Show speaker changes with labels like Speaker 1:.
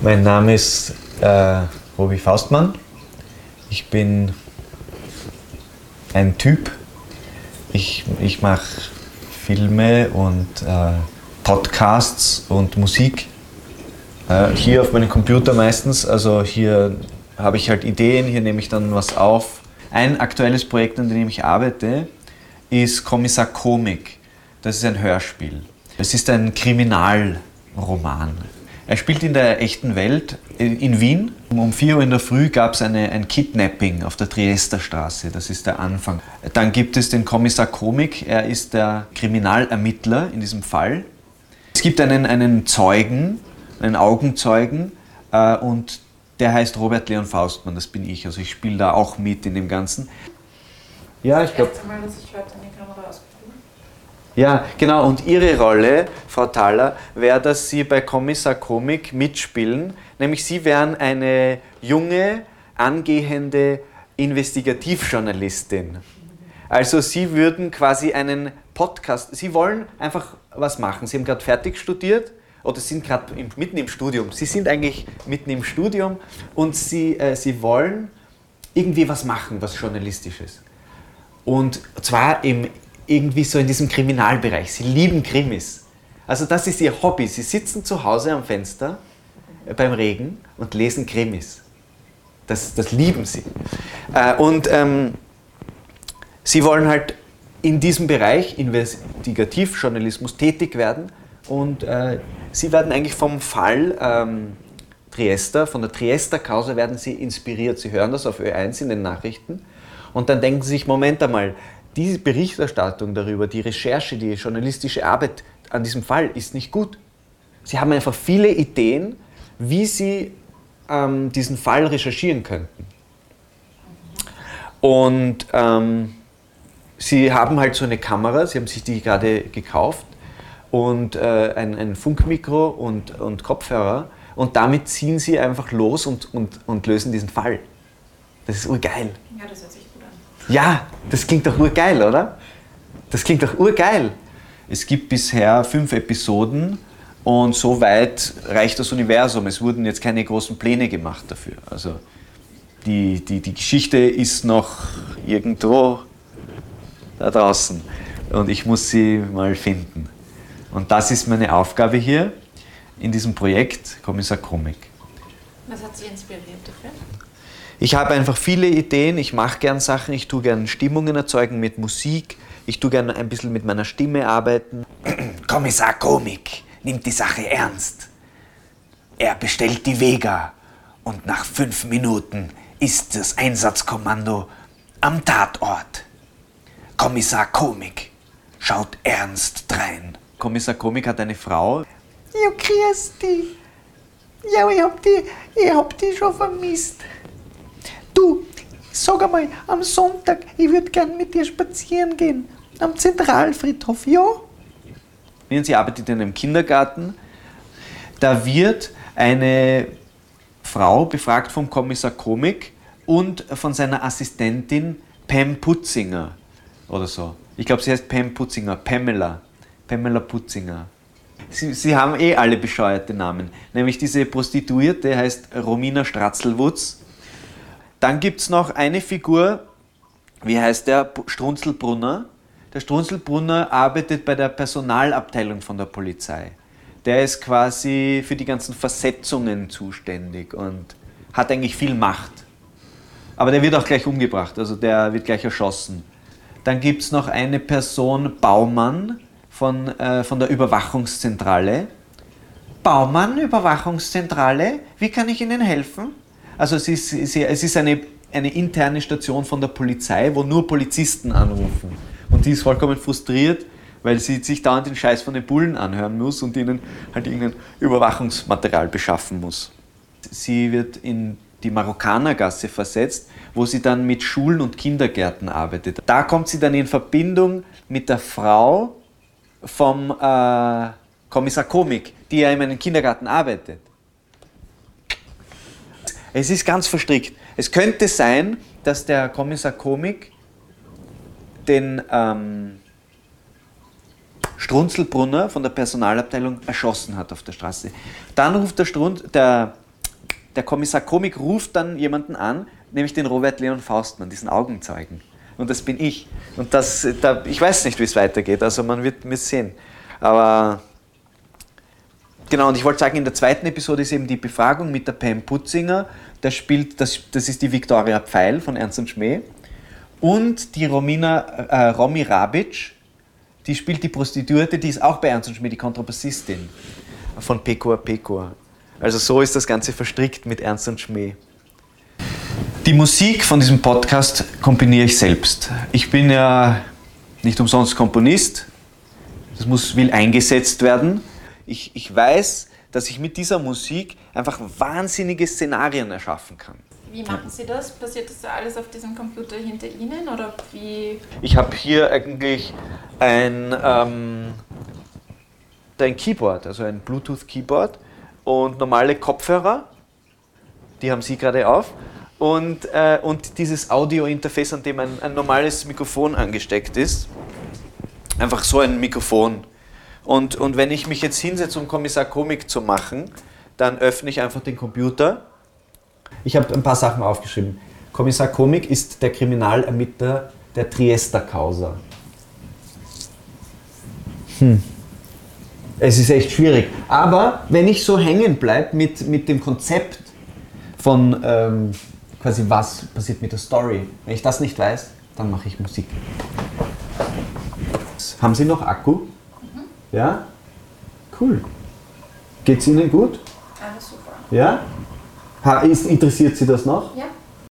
Speaker 1: Mein Name ist äh, Robi Faustmann. Ich bin ein Typ. Ich, ich mache Filme und äh, Podcasts und Musik. Äh, hier auf meinem Computer meistens. Also hier habe ich halt Ideen, hier nehme ich dann was auf. Ein aktuelles Projekt, an dem ich arbeite, ist Kommissar Komik. Das ist ein Hörspiel. Es ist ein Kriminalroman. Er spielt in der echten Welt in Wien. Um 4 Uhr in der Früh gab es ein Kidnapping auf der Triester Straße. Das ist der Anfang. Dann gibt es den Kommissar Komik. Er ist der Kriminalermittler in diesem Fall. Es gibt einen, einen Zeugen, einen Augenzeugen äh, und der heißt Robert Leon Faustmann. Das bin ich. Also ich spiele da auch mit in dem Ganzen. Ja, ich glaube. Ja, genau. Und Ihre Rolle, Frau Thaler, wäre, dass Sie bei Kommissar Komik mitspielen. Nämlich Sie wären eine junge, angehende Investigativjournalistin. Also Sie würden quasi einen Podcast, Sie wollen einfach was machen. Sie haben gerade fertig studiert oder sind gerade mitten im Studium. Sie sind eigentlich mitten im Studium und Sie, äh, Sie wollen irgendwie was machen, was Journalistisches. Und zwar im irgendwie so in diesem Kriminalbereich. Sie lieben Krimis. Also das ist ihr Hobby. Sie sitzen zu Hause am Fenster äh, beim Regen und lesen Krimis. Das, das lieben sie. Äh, und ähm, sie wollen halt in diesem Bereich Investigativjournalismus tätig werden und äh, sie werden eigentlich vom Fall ähm, Triester, von der Triester-Causa werden sie inspiriert. Sie hören das auf Ö1 in den Nachrichten und dann denken sie sich, Moment einmal, diese Berichterstattung darüber, die Recherche, die journalistische Arbeit an diesem Fall ist nicht gut. Sie haben einfach viele Ideen, wie sie ähm, diesen Fall recherchieren könnten. Und ähm, sie haben halt so eine Kamera, sie haben sich die gerade gekauft und äh, ein, ein, Funkmikro und, und Kopfhörer und damit ziehen sie einfach los und, und, und lösen diesen Fall. Das ist urgeil. Ja, das hört sich ja, das klingt doch urgeil, oder? Das klingt doch urgeil. Es gibt bisher fünf Episoden und so weit reicht das Universum. Es wurden jetzt keine großen Pläne gemacht dafür. Also die, die, die Geschichte ist noch irgendwo da draußen und ich muss sie mal finden. Und das ist meine Aufgabe hier in diesem Projekt Kommissar Komik.
Speaker 2: Was hat Sie inspiriert dafür?
Speaker 1: Ich habe einfach viele Ideen, ich mache gern Sachen, ich tue gern Stimmungen erzeugen mit Musik, ich tue gern ein bisschen mit meiner Stimme arbeiten. Kommissar Komik nimmt die Sache ernst. Er bestellt die Vega und nach fünf Minuten ist das Einsatzkommando am Tatort. Kommissar Komik schaut ernst drein. Kommissar Komik hat eine Frau.
Speaker 3: Grüß dich. Ja, ich hab die, ich hab die schon vermisst. Du, sag einmal, am Sonntag, ich würde gern mit dir spazieren gehen. Am Zentralfriedhof, ja?
Speaker 1: Sie arbeitet in einem Kindergarten. Da wird eine Frau befragt vom Kommissar Komik und von seiner Assistentin Pam Putzinger oder so. Ich glaube, sie heißt Pam Putzinger, Pamela. Pamela Putzinger. Sie, sie, haben eh alle bescheuerte Namen. Nämlich diese Prostituierte heißt Romina Stratzelwutz dann gibt es noch eine Figur, wie heißt der? Strunzelbrunner. Der Strunzelbrunner arbeitet bei der Personalabteilung von der Polizei. Der ist quasi für die ganzen Versetzungen zuständig und hat eigentlich viel Macht. Aber der wird auch gleich umgebracht, also der wird gleich erschossen. Dann gibt es noch eine Person, Baumann von, äh, von der Überwachungszentrale. Baumann, Überwachungszentrale, wie kann ich Ihnen helfen? Also es ist, es ist eine, eine interne Station von der Polizei, wo nur Polizisten anrufen. Und die ist vollkommen frustriert, weil sie sich dauernd den Scheiß von den Bullen anhören muss und ihnen halt irgendein Überwachungsmaterial beschaffen muss. Sie wird in die Marokkanergasse versetzt, wo sie dann mit Schulen und Kindergärten arbeitet. Da kommt sie dann in Verbindung mit der Frau vom äh, Kommissar Komik, die ja in einem Kindergarten arbeitet. Es ist ganz verstrickt. Es könnte sein, dass der Kommissar Komik den ähm, Strunzelbrunner von der Personalabteilung erschossen hat auf der Straße. Dann ruft der, Strun der der Kommissar Komik ruft dann jemanden an, nämlich den Robert Leon Faustmann, diesen Augenzeugen. Und das bin ich. Und das, da, ich weiß nicht, wie es weitergeht, also man wird mir sehen. Aber genau, und ich wollte sagen, in der zweiten Episode ist eben die Befragung mit der Pam Putzinger. Das spielt, das, das ist die Viktoria Pfeil von Ernst und Schmäh. Und die Romina, äh, Romy Rabic, die spielt die Prostituierte, die ist auch bei Ernst und Schmäh, die Kontrabassistin von Pekor Pekor. Also so ist das Ganze verstrickt mit Ernst und Schmäh. Die Musik von diesem Podcast komponiere ich selbst. Ich bin ja nicht umsonst Komponist. Das muss, will eingesetzt werden. Ich, ich weiß, dass ich mit dieser Musik einfach wahnsinnige Szenarien erschaffen kann.
Speaker 2: Wie machen Sie das? Passiert das alles auf diesem Computer hinter Ihnen oder wie?
Speaker 1: Ich habe hier eigentlich ein, ähm, ein Keyboard, also ein Bluetooth-Keyboard und normale Kopfhörer, die haben Sie gerade auf. Und, äh, und dieses Audio-Interface, an dem ein, ein normales Mikrofon angesteckt ist. Einfach so ein Mikrofon. Und, und wenn ich mich jetzt hinsetze, um Kommissar Komik zu machen, dann öffne ich einfach den Computer. Ich habe ein paar Sachen aufgeschrieben. Kommissar Komik ist der Kriminalermittler der Triester Causa. Hm. Es ist echt schwierig. Aber wenn ich so hängen bleibe mit, mit dem Konzept von ähm, quasi was passiert mit der Story, wenn ich das nicht weiß, dann mache ich Musik. Haben Sie noch Akku? Ja? Cool. Geht's Ihnen gut?
Speaker 2: Alles super.
Speaker 1: Ja? Ha, ist, interessiert Sie das noch?
Speaker 2: Ja.